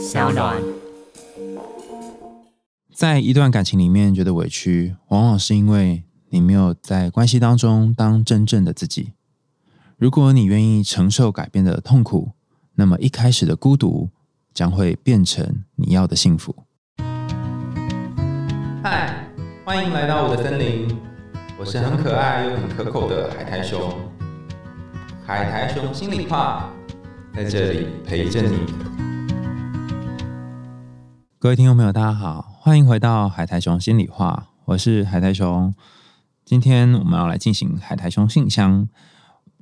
小暖。在一段感情里面觉得委屈，往往是因为你没有在关系当中当真正的自己。如果你愿意承受改变的痛苦，那么一开始的孤独将会变成你要的幸福。嗨，欢迎来到我的森林，我是很可爱又很可口的海苔熊。海苔熊心里话，在这里陪着你。各位听众朋友，大家好，欢迎回到海苔熊心里话，我是海苔熊。今天我们要来进行海苔熊信箱。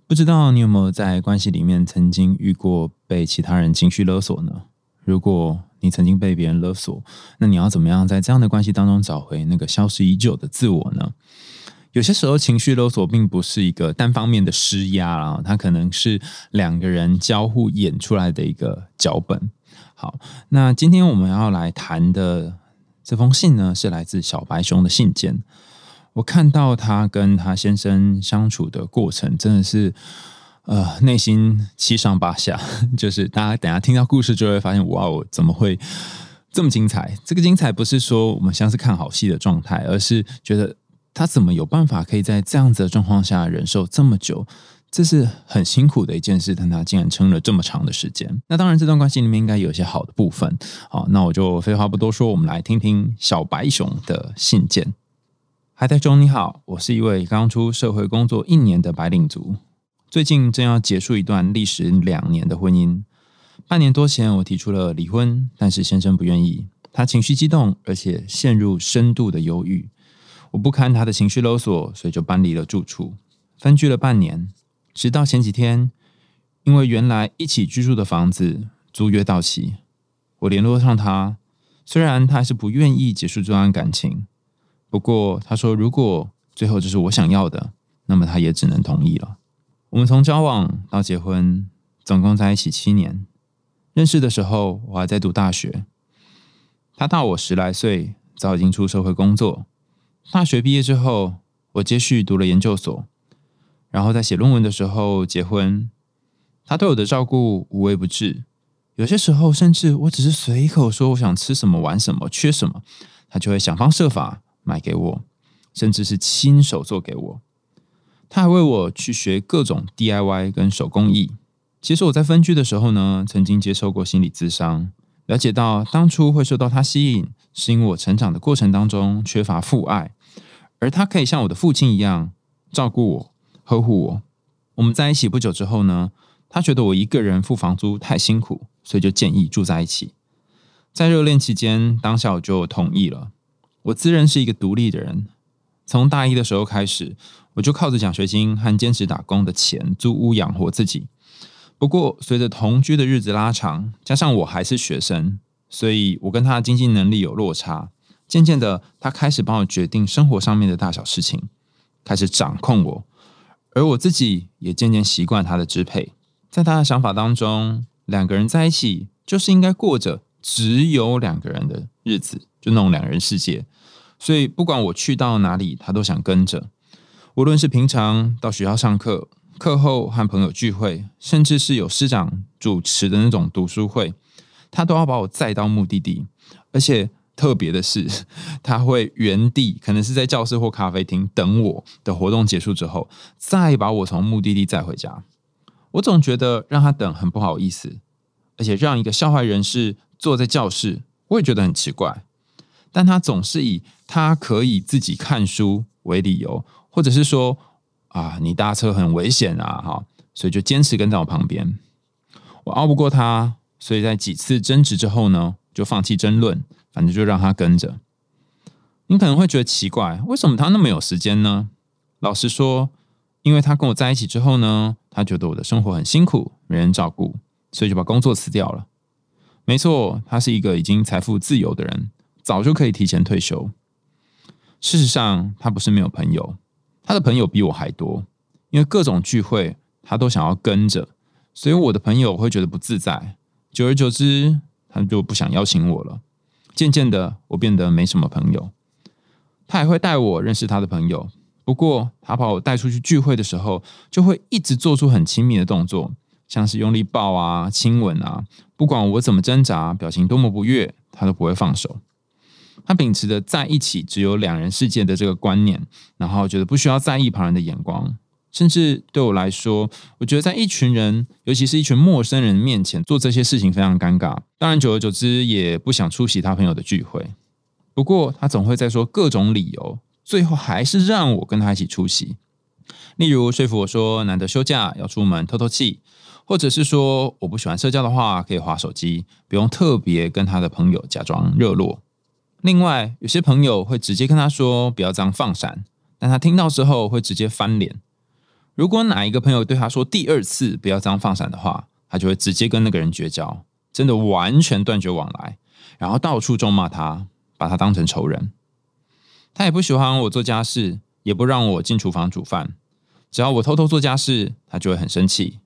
不知道你有没有在关系里面曾经遇过被其他人情绪勒索呢？如果你曾经被别人勒索，那你要怎么样在这样的关系当中找回那个消失已久的自我呢？有些时候，情绪勒索并不是一个单方面的施压啊，它可能是两个人交互演出来的一个脚本。好，那今天我们要来谈的这封信呢，是来自小白熊的信件。我看到他跟他先生相处的过程，真的是呃内心七上八下。就是大家等下听到故事就会发现，哇，我怎么会这么精彩？这个精彩不是说我们像是看好戏的状态，而是觉得他怎么有办法可以在这样子的状况下忍受这么久？这是很辛苦的一件事，但他竟然撑了这么长的时间。那当然，这段关系里面应该有一些好的部分。好，那我就废话不多说，我们来听听小白熊的信件。海苔中你好，我是一位刚出社会工作一年的白领族，最近正要结束一段历时两年的婚姻。半年多前，我提出了离婚，但是先生不愿意，他情绪激动，而且陷入深度的忧郁。我不堪他的情绪勒索，所以就搬离了住处，分居了半年。直到前几天，因为原来一起居住的房子租约到期，我联络上他，虽然他还是不愿意结束这段感情。不过，他说如果最后这是我想要的，那么他也只能同意了。我们从交往到结婚，总共在一起七年。认识的时候，我还在读大学。他大我十来岁，早已经出社会工作。大学毕业之后，我接续读了研究所，然后在写论文的时候结婚。他对我的照顾无微不至，有些时候甚至我只是随口说我想吃什么、玩什么、缺什么，他就会想方设法。买给我，甚至是亲手做给我。他还为我去学各种 DIY 跟手工艺。其实我在分居的时候呢，曾经接受过心理咨商，了解到当初会受到他吸引，是因为我成长的过程当中缺乏父爱，而他可以像我的父亲一样照顾我、呵护我。我们在一起不久之后呢，他觉得我一个人付房租太辛苦，所以就建议住在一起。在热恋期间，当下我就同意了。我自认是一个独立的人，从大一的时候开始，我就靠着奖学金和兼职打工的钱租屋养活自己。不过，随着同居的日子拉长，加上我还是学生，所以我跟他的经济能力有落差。渐渐的，他开始帮我决定生活上面的大小事情，开始掌控我，而我自己也渐渐习惯他的支配。在他的想法当中，两个人在一起就是应该过着只有两个人的日子。就那种两人世界，所以不管我去到哪里，他都想跟着。无论是平常到学校上课、课后和朋友聚会，甚至是有师长主持的那种读书会，他都要把我载到目的地。而且特别的是，他会原地，可能是在教室或咖啡厅等我的活动结束之后，再把我从目的地载回家。我总觉得让他等很不好意思，而且让一个校外人士坐在教室，我也觉得很奇怪。但他总是以他可以自己看书为理由，或者是说啊，你搭车很危险啊，哈，所以就坚持跟在我旁边。我拗不过他，所以在几次争执之后呢，就放弃争论，反正就让他跟着。你可能会觉得奇怪，为什么他那么有时间呢？老实说，因为他跟我在一起之后呢，他觉得我的生活很辛苦，没人照顾，所以就把工作辞掉了。没错，他是一个已经财富自由的人。早就可以提前退休。事实上，他不是没有朋友，他的朋友比我还多。因为各种聚会，他都想要跟着，所以我的朋友会觉得不自在。久而久之，他就不想邀请我了。渐渐的，我变得没什么朋友。他还会带我认识他的朋友，不过他把我带出去聚会的时候，就会一直做出很亲密的动作，像是用力抱啊、亲吻啊，不管我怎么挣扎，表情多么不悦，他都不会放手。他秉持着在一起只有两人世界的这个观念，然后觉得不需要在意旁人的眼光，甚至对我来说，我觉得在一群人，尤其是一群陌生人面前做这些事情非常尴尬。当然，久而久之也不想出席他朋友的聚会。不过，他总会在说各种理由，最后还是让我跟他一起出席。例如说服我说难得休假要出门透透气，或者是说我不喜欢社交的话可以划手机，不用特别跟他的朋友假装热络。另外，有些朋友会直接跟他说不要这样放闪，但他听到之后会直接翻脸。如果哪一个朋友对他说第二次不要这样放闪的话，他就会直接跟那个人绝交，真的完全断绝往来，然后到处咒骂他，把他当成仇人。他也不喜欢我做家事，也不让我进厨房煮饭。只要我偷偷做家事，他就会很生气。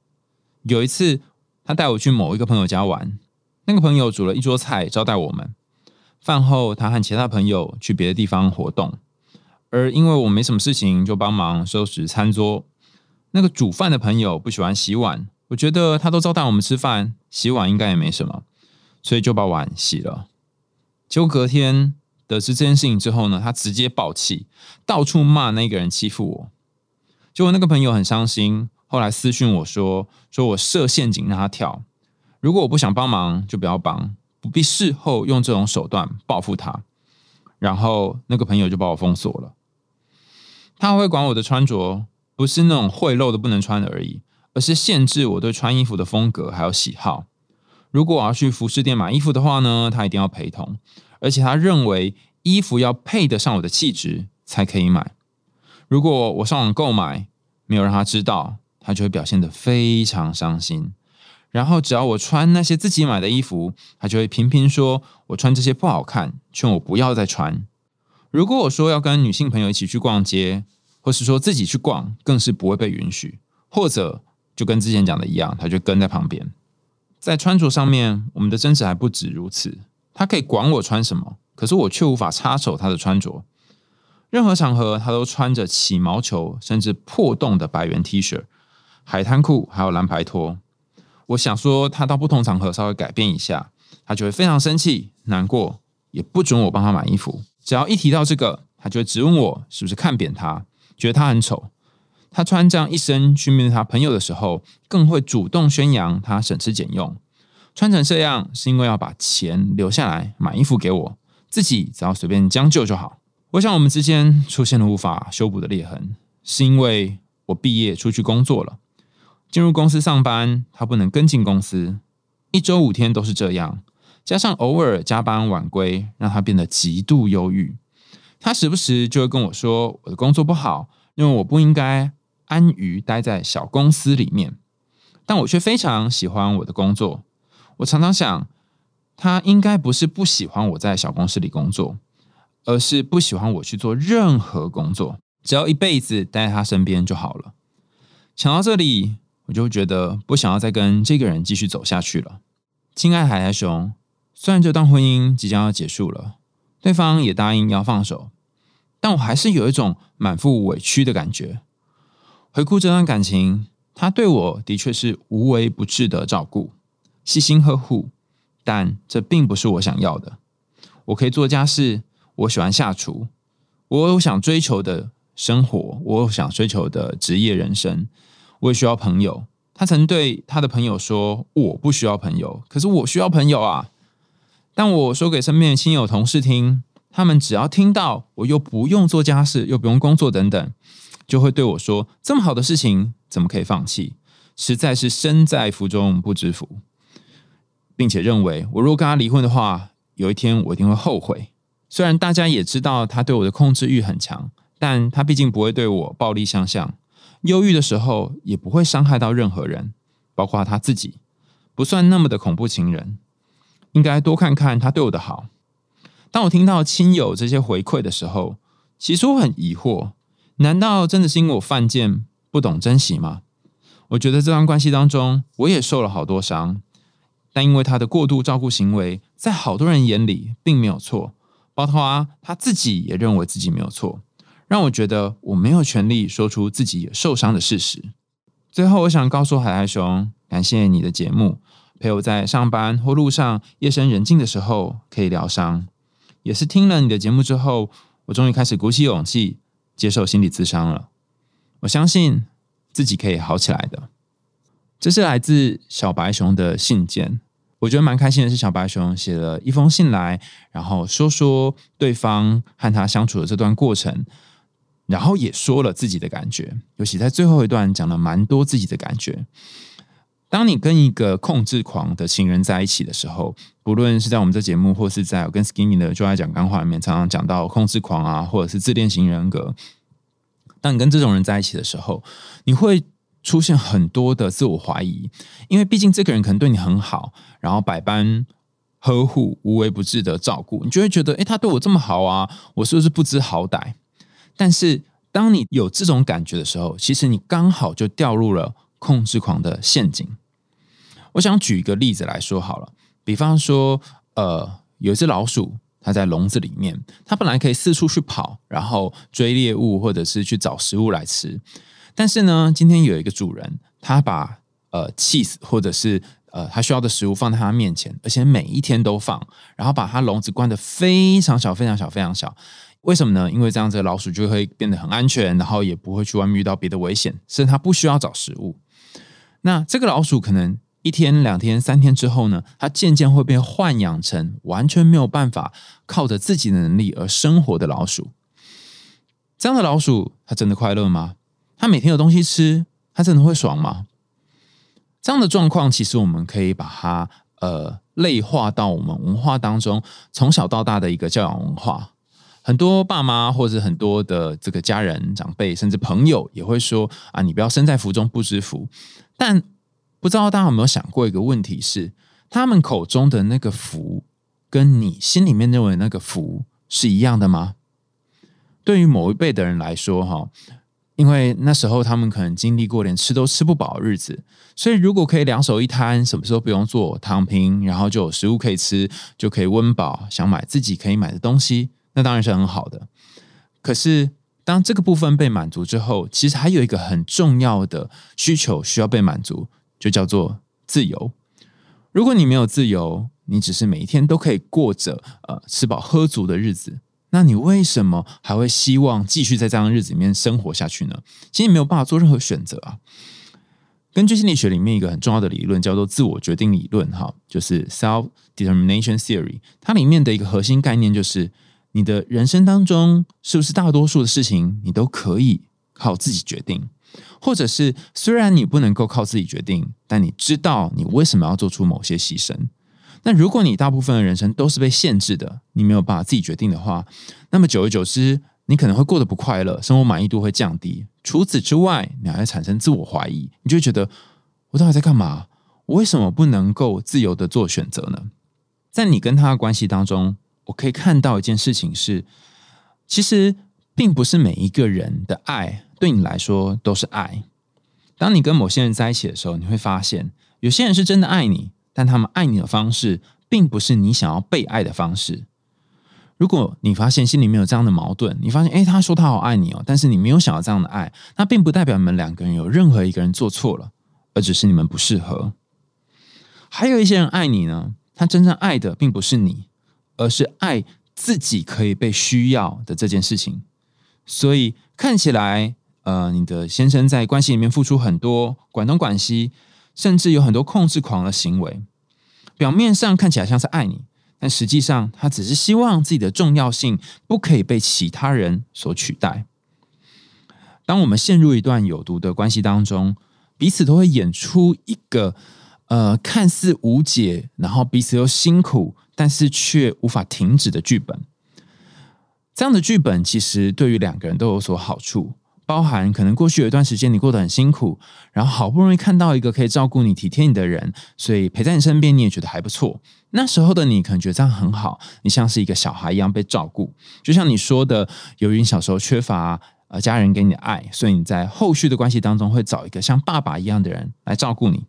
有一次，他带我去某一个朋友家玩，那个朋友煮了一桌菜招待我们。饭后，他和其他朋友去别的地方活动，而因为我没什么事情，就帮忙收拾餐桌。那个煮饭的朋友不喜欢洗碗，我觉得他都招待我们吃饭，洗碗应该也没什么，所以就把碗洗了。结果隔天得知这件事情之后呢，他直接爆气，到处骂那个人欺负我。结果那个朋友很伤心，后来私讯我说：“说我设陷阱让他跳，如果我不想帮忙，就不要帮。”不必事后用这种手段报复他，然后那个朋友就把我封锁了。他会管我的穿着，不是那种会露的不能穿的而已，而是限制我对穿衣服的风格还有喜好。如果我要去服饰店买衣服的话呢，他一定要陪同，而且他认为衣服要配得上我的气质才可以买。如果我上网购买，没有让他知道，他就会表现得非常伤心。然后只要我穿那些自己买的衣服，他就会频频说我穿这些不好看，劝我不要再穿。如果我说要跟女性朋友一起去逛街，或是说自己去逛，更是不会被允许。或者就跟之前讲的一样，他就跟在旁边。在穿着上面，我们的争执还不止如此。他可以管我穿什么，可是我却无法插手他的穿着。任何场合，他都穿着起毛球甚至破洞的百元 T 恤、海滩裤，还有蓝白拖。我想说，他到不同场合稍微改变一下，他就会非常生气、难过，也不准我帮他买衣服。只要一提到这个，他就会质问我是不是看扁他，觉得他很丑。他穿这样一身去面对他朋友的时候，更会主动宣扬他省吃俭用，穿成这样是因为要把钱留下来买衣服给我，自己只要随便将就就好。我想我们之间出现了无法修补的裂痕，是因为我毕业出去工作了。进入公司上班，他不能跟进公司，一周五天都是这样，加上偶尔加班晚归，让他变得极度忧郁。他时不时就会跟我说我的工作不好，因为我不应该安于待在小公司里面，但我却非常喜欢我的工作。我常常想，他应该不是不喜欢我在小公司里工作，而是不喜欢我去做任何工作，只要一辈子待在他身边就好了。想到这里。我就觉得不想要再跟这个人继续走下去了。亲爱的海苔熊，虽然这段婚姻即将要结束了，对方也答应要放手，但我还是有一种满腹委屈的感觉。回顾这段感情，他对我的确是无微不至的照顾、细心呵护，但这并不是我想要的。我可以做家事，我喜欢下厨，我有想追求的生活，我有想追求的职业人生。我也需要朋友。他曾对他的朋友说：“我不需要朋友，可是我需要朋友啊。”当我说给身边的亲友、同事听，他们只要听到我又不用做家事，又不用工作等等，就会对我说：“这么好的事情，怎么可以放弃？实在是身在福中不知福。”并且认为，我如果跟他离婚的话，有一天我一定会后悔。虽然大家也知道他对我的控制欲很强，但他毕竟不会对我暴力相向。忧郁的时候也不会伤害到任何人，包括他自己，不算那么的恐怖情人。应该多看看他对我的好。当我听到亲友这些回馈的时候，其实我很疑惑：难道真的是因为我犯贱、不懂珍惜吗？我觉得这段关系当中，我也受了好多伤，但因为他的过度照顾行为，在好多人眼里并没有错，包括他自己也认为自己没有错。让我觉得我没有权利说出自己受伤的事实。最后，我想告诉海苔熊，感谢你的节目，陪我在上班或路上夜深人静的时候可以疗伤。也是听了你的节目之后，我终于开始鼓起勇气接受心理咨商了。我相信自己可以好起来的。这是来自小白熊的信件。我觉得蛮开心的是，小白熊写了一封信来，然后说说对方和他相处的这段过程，然后也说了自己的感觉。尤其在最后一段讲了蛮多自己的感觉。当你跟一个控制狂的情人在一起的时候，不论是在我们这节目，或是在我跟 Skinny 的就爱讲干话里面，常常讲到控制狂啊，或者是自恋型人格。当你跟这种人在一起的时候，你会。出现很多的自我怀疑，因为毕竟这个人可能对你很好，然后百般呵护、无微不至的照顾，你就会觉得，哎，他对我这么好啊，我是不是不知好歹？但是，当你有这种感觉的时候，其实你刚好就掉入了控制狂的陷阱。我想举一个例子来说好了，比方说，呃，有一只老鼠，它在笼子里面，它本来可以四处去跑，然后追猎物，或者是去找食物来吃。但是呢，今天有一个主人，他把呃 cheese 或者是呃他需要的食物放在他面前，而且每一天都放，然后把他笼子关的非常小、非常小、非常小。为什么呢？因为这样子老鼠就会变得很安全，然后也不会去外面遇到别的危险，甚至它不需要找食物。那这个老鼠可能一天、两天、三天之后呢，它渐渐会被豢养成完全没有办法靠着自己的能力而生活的老鼠。这样的老鼠，它真的快乐吗？它每天有东西吃，它真的会爽吗？这样的状况，其实我们可以把它呃类化到我们文化当中，从小到大的一个教养文化。很多爸妈或者很多的这个家人长辈，甚至朋友也会说啊，你不要身在福中不知福。但不知道大家有没有想过一个问题是，他们口中的那个福，跟你心里面认为那个福是一样的吗？对于某一辈的人来说，哈。因为那时候他们可能经历过连吃都吃不饱的日子，所以如果可以两手一摊，什么时候不用做，躺平，然后就有食物可以吃，就可以温饱，想买自己可以买的东西，那当然是很好的。可是当这个部分被满足之后，其实还有一个很重要的需求需要被满足，就叫做自由。如果你没有自由，你只是每一天都可以过着呃吃饱喝足的日子。那你为什么还会希望继续在这样的日子里面生活下去呢？其实你没有办法做任何选择啊。根据心理学里面一个很重要的理论，叫做自我决定理论，哈，就是 self determination theory。它里面的一个核心概念就是，你的人生当中是不是大多数的事情你都可以靠自己决定，或者是虽然你不能够靠自己决定，但你知道你为什么要做出某些牺牲。那如果你大部分的人生都是被限制的，你没有办法自己决定的话，那么久而久之，你可能会过得不快乐，生活满意度会降低。除此之外，你还会产生自我怀疑，你就会觉得我到底在干嘛？我为什么不能够自由的做选择呢？在你跟他的关系当中，我可以看到一件事情是，其实并不是每一个人的爱对你来说都是爱。当你跟某些人在一起的时候，你会发现，有些人是真的爱你。但他们爱你的方式，并不是你想要被爱的方式。如果你发现心里面有这样的矛盾，你发现，诶，他说他好爱你哦，但是你没有想要这样的爱，那并不代表你们两个人有任何一个人做错了，而只是你们不适合。还有一些人爱你呢，他真正爱的并不是你，而是爱自己可以被需要的这件事情。所以看起来，呃，你的先生在关系里面付出很多，管东管西。甚至有很多控制狂的行为，表面上看起来像是爱你，但实际上他只是希望自己的重要性不可以被其他人所取代。当我们陷入一段有毒的关系当中，彼此都会演出一个呃看似无解，然后彼此又辛苦，但是却无法停止的剧本。这样的剧本其实对于两个人都有所好处。包含可能过去有一段时间你过得很辛苦，然后好不容易看到一个可以照顾你、体贴你的人，所以陪在你身边，你也觉得还不错。那时候的你可能觉得这样很好，你像是一个小孩一样被照顾。就像你说的，由于你小时候缺乏呃家人给你的爱，所以你在后续的关系当中会找一个像爸爸一样的人来照顾你。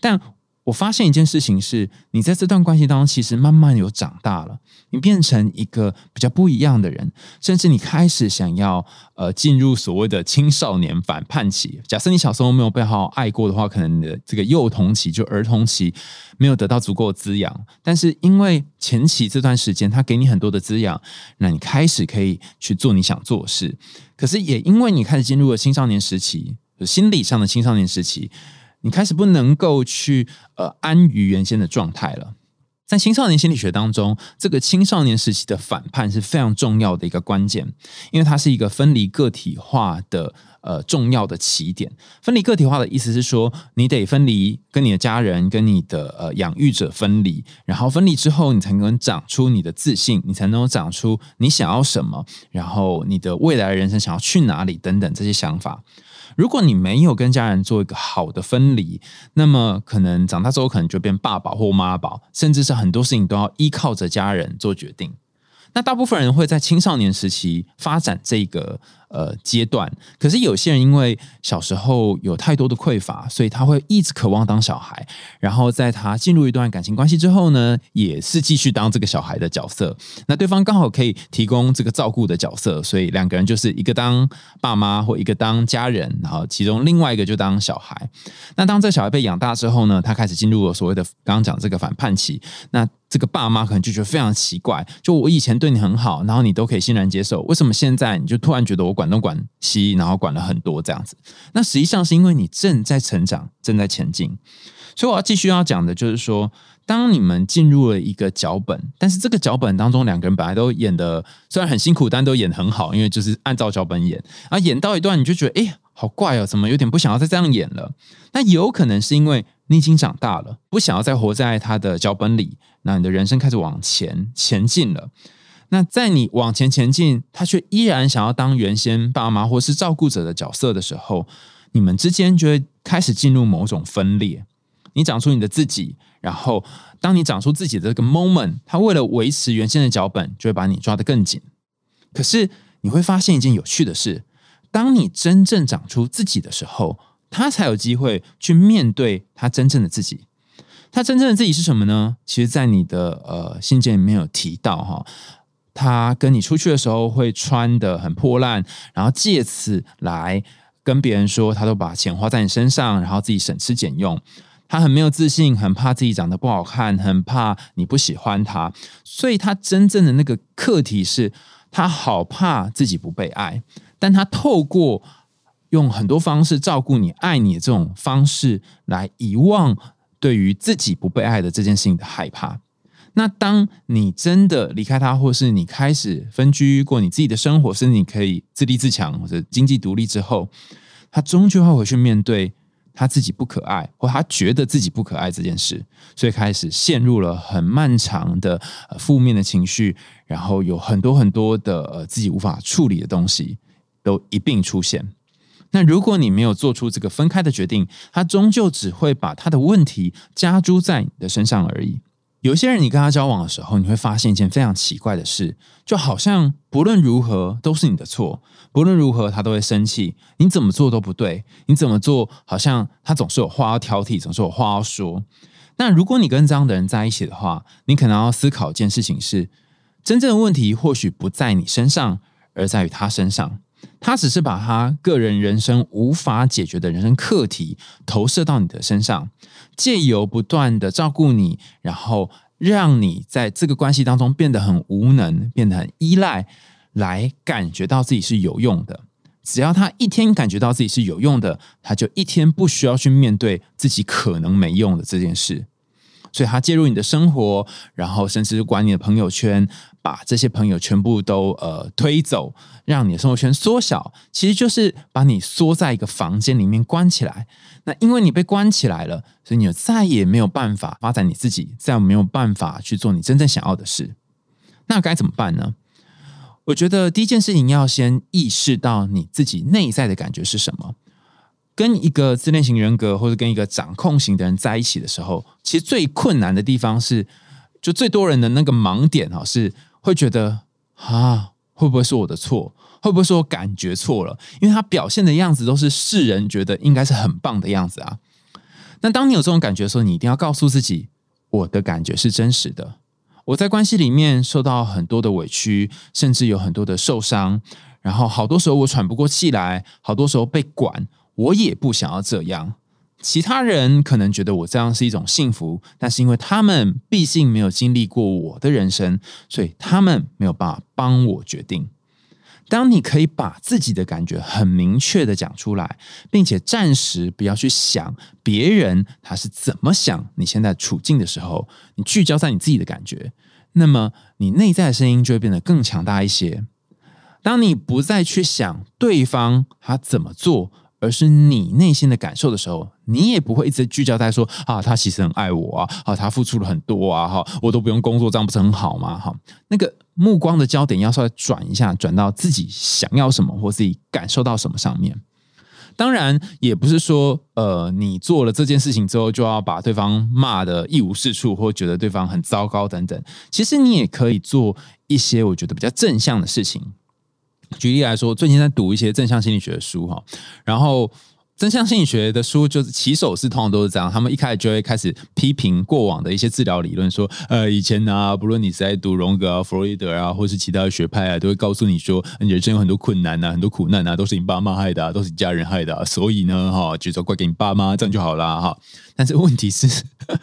但我发现一件事情是，你在这段关系当中，其实慢慢有长大了，你变成一个比较不一样的人，甚至你开始想要呃进入所谓的青少年反叛期。假设你小时候没有被好好爱过的话，可能你的这个幼童期就儿童期没有得到足够的滋养，但是因为前期这段时间他给你很多的滋养，那你开始可以去做你想做的事。可是也因为你开始进入了青少年时期，心理上的青少年时期。你开始不能够去呃安于原先的状态了。在青少年心理学当中，这个青少年时期的反叛是非常重要的一个关键，因为它是一个分离个体化的呃重要的起点。分离个体化的意思是说，你得分离跟你的家人、跟你的呃养育者分离，然后分离之后，你才能长出你的自信，你才能长出你想要什么，然后你的未来人生想要去哪里等等这些想法。如果你没有跟家人做一个好的分离，那么可能长大之后可能就变爸爸或妈宝，甚至是很多事情都要依靠着家人做决定。那大部分人会在青少年时期发展这个。呃，阶段，可是有些人因为小时候有太多的匮乏，所以他会一直渴望当小孩。然后在他进入一段感情关系之后呢，也是继续当这个小孩的角色。那对方刚好可以提供这个照顾的角色，所以两个人就是一个当爸妈或一个当家人，然后其中另外一个就当小孩。那当这小孩被养大之后呢，他开始进入了所谓的刚刚讲这个反叛期。那这个爸妈可能就觉得非常奇怪，就我以前对你很好，然后你都可以欣然接受，为什么现在你就突然觉得我管？东管西，然后管了很多这样子。那实际上是因为你正在成长，正在前进。所以我要继续要讲的就是说，当你们进入了一个脚本，但是这个脚本当中两个人本来都演的虽然很辛苦，但都演很好，因为就是按照脚本演。啊，演到一段你就觉得哎呀，好怪哦，怎么有点不想要再这样演了？那有可能是因为你已经长大了，不想要再活在他的脚本里，那你的人生开始往前前进了。那在你往前前进，他却依然想要当原先爸妈或是照顾者的角色的时候，你们之间就会开始进入某种分裂。你长出你的自己，然后当你长出自己的这个 moment，他为了维持原先的脚本，就会把你抓得更紧。可是你会发现一件有趣的事：当你真正长出自己的时候，他才有机会去面对他真正的自己。他真正的自己是什么呢？其实，在你的呃信件里面有提到哈。他跟你出去的时候会穿的很破烂，然后借此来跟别人说，他都把钱花在你身上，然后自己省吃俭用。他很没有自信，很怕自己长得不好看，很怕你不喜欢他。所以他真正的那个课题是，他好怕自己不被爱，但他透过用很多方式照顾你、爱你的这种方式来遗忘对于自己不被爱的这件事情的害怕。那当你真的离开他，或是你开始分居过你自己的生活，甚至你可以自立自强或者经济独立之后，他终究会回去面对他自己不可爱，或他觉得自己不可爱这件事，所以开始陷入了很漫长的负面的情绪，然后有很多很多的呃自己无法处理的东西都一并出现。那如果你没有做出这个分开的决定，他终究只会把他的问题加诸在你的身上而已。有些人，你跟他交往的时候，你会发现一件非常奇怪的事，就好像不论如何都是你的错，不论如何他都会生气，你怎么做都不对，你怎么做好像他总是有话要挑剔，总是有话要说。那如果你跟这样的人在一起的话，你可能要思考一件事情：是真正的问题或许不在你身上，而在于他身上。他只是把他个人人生无法解决的人生课题投射到你的身上，借由不断的照顾你，然后让你在这个关系当中变得很无能，变得很依赖，来感觉到自己是有用的。只要他一天感觉到自己是有用的，他就一天不需要去面对自己可能没用的这件事。所以，他介入你的生活，然后甚至管你的朋友圈，把这些朋友全部都呃推走，让你的生活圈缩小，其实就是把你缩在一个房间里面关起来。那因为你被关起来了，所以你再也没有办法发展你自己，再没有办法去做你真正想要的事。那该怎么办呢？我觉得第一件事情要先意识到你自己内在的感觉是什么。跟一个自恋型人格或者跟一个掌控型的人在一起的时候，其实最困难的地方是，就最多人的那个盲点哈，是会觉得啊，会不会是我的错？会不会是我感觉错了？因为他表现的样子都是世人觉得应该是很棒的样子啊。那当你有这种感觉的时候，你一定要告诉自己，我的感觉是真实的。我在关系里面受到很多的委屈，甚至有很多的受伤，然后好多时候我喘不过气来，好多时候被管，我也不想要这样。其他人可能觉得我这样是一种幸福，但是因为他们毕竟没有经历过我的人生，所以他们没有办法帮我决定。当你可以把自己的感觉很明确的讲出来，并且暂时不要去想别人他是怎么想你现在处境的时候，你聚焦在你自己的感觉，那么你内在的声音就会变得更强大一些。当你不再去想对方他怎么做。而是你内心的感受的时候，你也不会一直聚焦在说啊，他其实很爱我啊，啊，他付出了很多啊，哈，我都不用工作，这样不是很好吗？哈，那个目光的焦点要稍微转一下，转到自己想要什么或自己感受到什么上面。当然，也不是说呃，你做了这件事情之后就要把对方骂的一无是处，或觉得对方很糟糕等等。其实你也可以做一些我觉得比较正向的事情。举例来说，最近在读一些正向心理学的书哈，然后正向心理学的书就是起手是通常都是这样，他们一开始就会开始批评过往的一些治疗理论，说呃以前呢，不论你是在读荣格啊、弗洛伊德啊，或是其他的学派啊，都会告诉你说，你人生有很多困难啊，很多苦难啊，都是你爸妈害的，都是你家人害的，所以呢，哈，就说怪给你爸妈，这样就好啦。哈。但是问题是，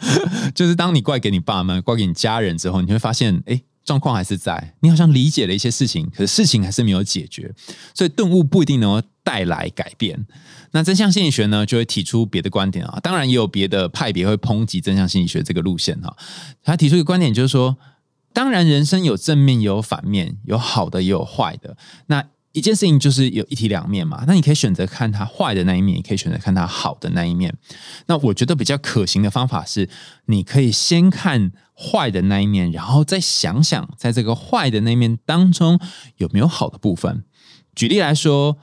就是当你怪给你爸妈、怪给你家人之后，你会发现，哎。状况还是在，你好像理解了一些事情，可是事情还是没有解决，所以顿悟不一定能够带来改变。那真相心理学呢，就会提出别的观点啊，当然也有别的派别会抨击真相心理学这个路线哈。他提出一个观点，就是说，当然人生有正面也有反面，有好的也有坏的。那一件事情就是有一体两面嘛，那你可以选择看它坏的那一面，也可以选择看它好的那一面。那我觉得比较可行的方法是，你可以先看坏的那一面，然后再想想在这个坏的那面当中有没有好的部分。举例来说，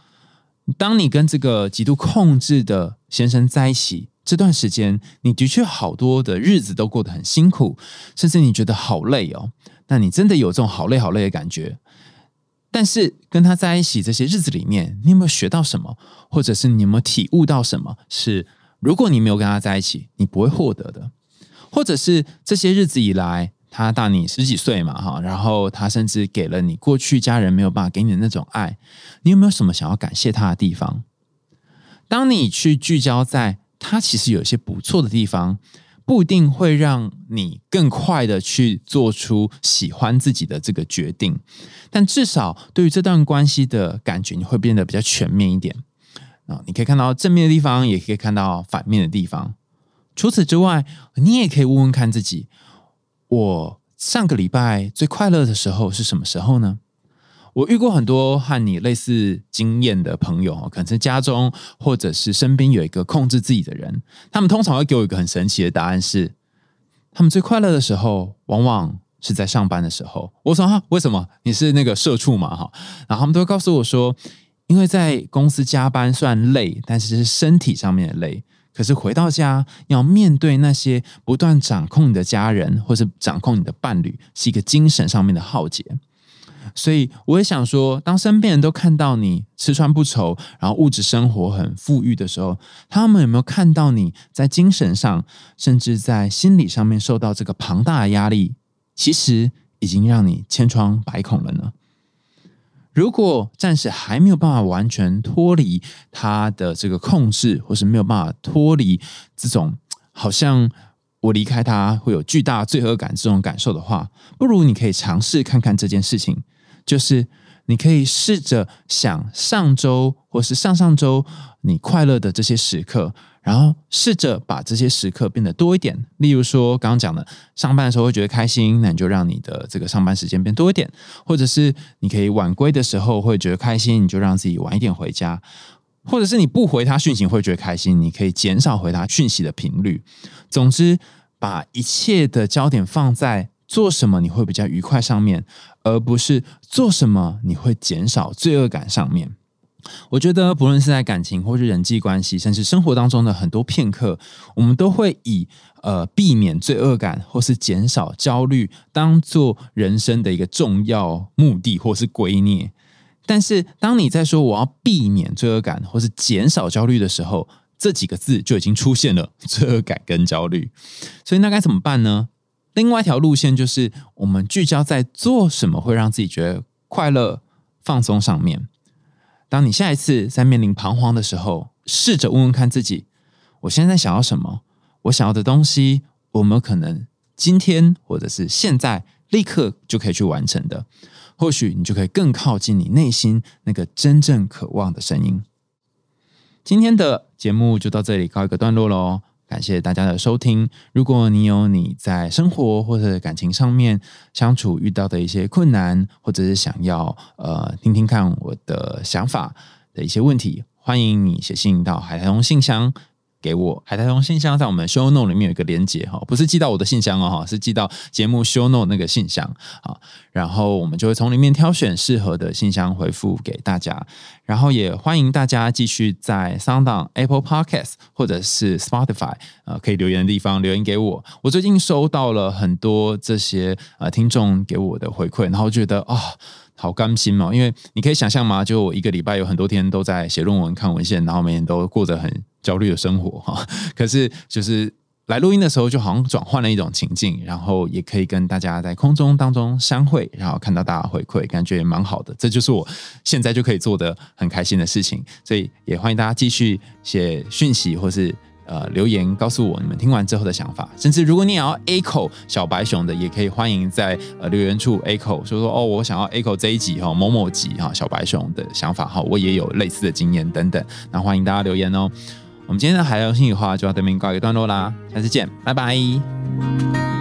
当你跟这个极度控制的先生在一起这段时间，你的确好多的日子都过得很辛苦，甚至你觉得好累哦。那你真的有这种好累好累的感觉？但是跟他在一起这些日子里面，你有没有学到什么，或者是你有没有体悟到什么？是如果你没有跟他在一起，你不会获得的，或者是这些日子以来，他大你十几岁嘛，哈，然后他甚至给了你过去家人没有办法给你的那种爱，你有没有什么想要感谢他的地方？当你去聚焦在他其实有一些不错的地方。不一定会让你更快的去做出喜欢自己的这个决定，但至少对于这段关系的感觉，你会变得比较全面一点啊！你可以看到正面的地方，也可以看到反面的地方。除此之外，你也可以问问看自己：我上个礼拜最快乐的时候是什么时候呢？我遇过很多和你类似经验的朋友，可能是家中或者是身边有一个控制自己的人，他们通常会给我一个很神奇的答案：是他们最快乐的时候，往往是在上班的时候。我说哈，为什么？你是那个社畜嘛哈？然后他们都会告诉我说，因为在公司加班虽然累，但是是身体上面的累，可是回到家要面对那些不断掌控你的家人，或是掌控你的伴侣，是一个精神上面的浩劫。所以我也想说，当身边人都看到你吃穿不愁，然后物质生活很富裕的时候，他们有没有看到你在精神上，甚至在心理上面受到这个庞大的压力？其实已经让你千疮百孔了呢。如果暂时还没有办法完全脱离他的这个控制，或是没有办法脱离这种好像我离开他会有巨大罪恶感这种感受的话，不如你可以尝试看看这件事情。就是你可以试着想上周或是上上周你快乐的这些时刻，然后试着把这些时刻变得多一点。例如说，刚刚讲的上班的时候会觉得开心，那你就让你的这个上班时间变多一点；或者是你可以晚归的时候会觉得开心，你就让自己晚一点回家；或者是你不回他讯息会觉得开心，你可以减少回他讯息的频率。总之，把一切的焦点放在。做什么你会比较愉快上面，而不是做什么你会减少罪恶感上面。我觉得不论是在感情或是人际关系，甚至生活当中的很多片刻，我们都会以呃避免罪恶感或是减少焦虑当做人生的一个重要目的或是归臬。但是当你在说我要避免罪恶感或是减少焦虑的时候，这几个字就已经出现了罪恶感跟焦虑。所以那该怎么办呢？另外一条路线就是我们聚焦在做什么会让自己觉得快乐、放松上面。当你下一次在面临彷徨的时候，试着问问看自己：我现在想要什么？我想要的东西，我们可能今天或者是现在立刻就可以去完成的？或许你就可以更靠近你内心那个真正渴望的声音。今天的节目就到这里告一个段落喽。感谢大家的收听。如果你有你在生活或者感情上面相处遇到的一些困难，或者是想要呃听听看我的想法的一些问题，欢迎你写信到海苔龙信箱。给我海苔熊信箱，在我们 show note 里面有一个连接哈，不是寄到我的信箱哦哈，是寄到节目 show note 那个信箱啊，然后我们就会从里面挑选适合的信箱回复给大家，然后也欢迎大家继续在 Sound、Apple Podcast 或者是 Spotify 呃可以留言的地方留言给我。我最近收到了很多这些呃听众给我的回馈，然后觉得啊。好甘心嘛，因为你可以想象吗，就我一个礼拜有很多天都在写论文、看文献，然后每天都过着很焦虑的生活哈。可是就是来录音的时候，就好像转换了一种情境，然后也可以跟大家在空中当中相会，然后看到大家回馈，感觉也蛮好的。这就是我现在就可以做的很开心的事情，所以也欢迎大家继续写讯息或是。呃，留言告诉我你们听完之后的想法，甚至如果你也要 A 口小白熊的，也可以欢迎在呃留言处 A 口说说哦，我想要 A 口这一集哈某某集哈小白熊的想法哈，我也有类似的经验等等，那欢迎大家留言哦。我们今天的海洋心里话就到这边告一段落啦，下次见，拜拜。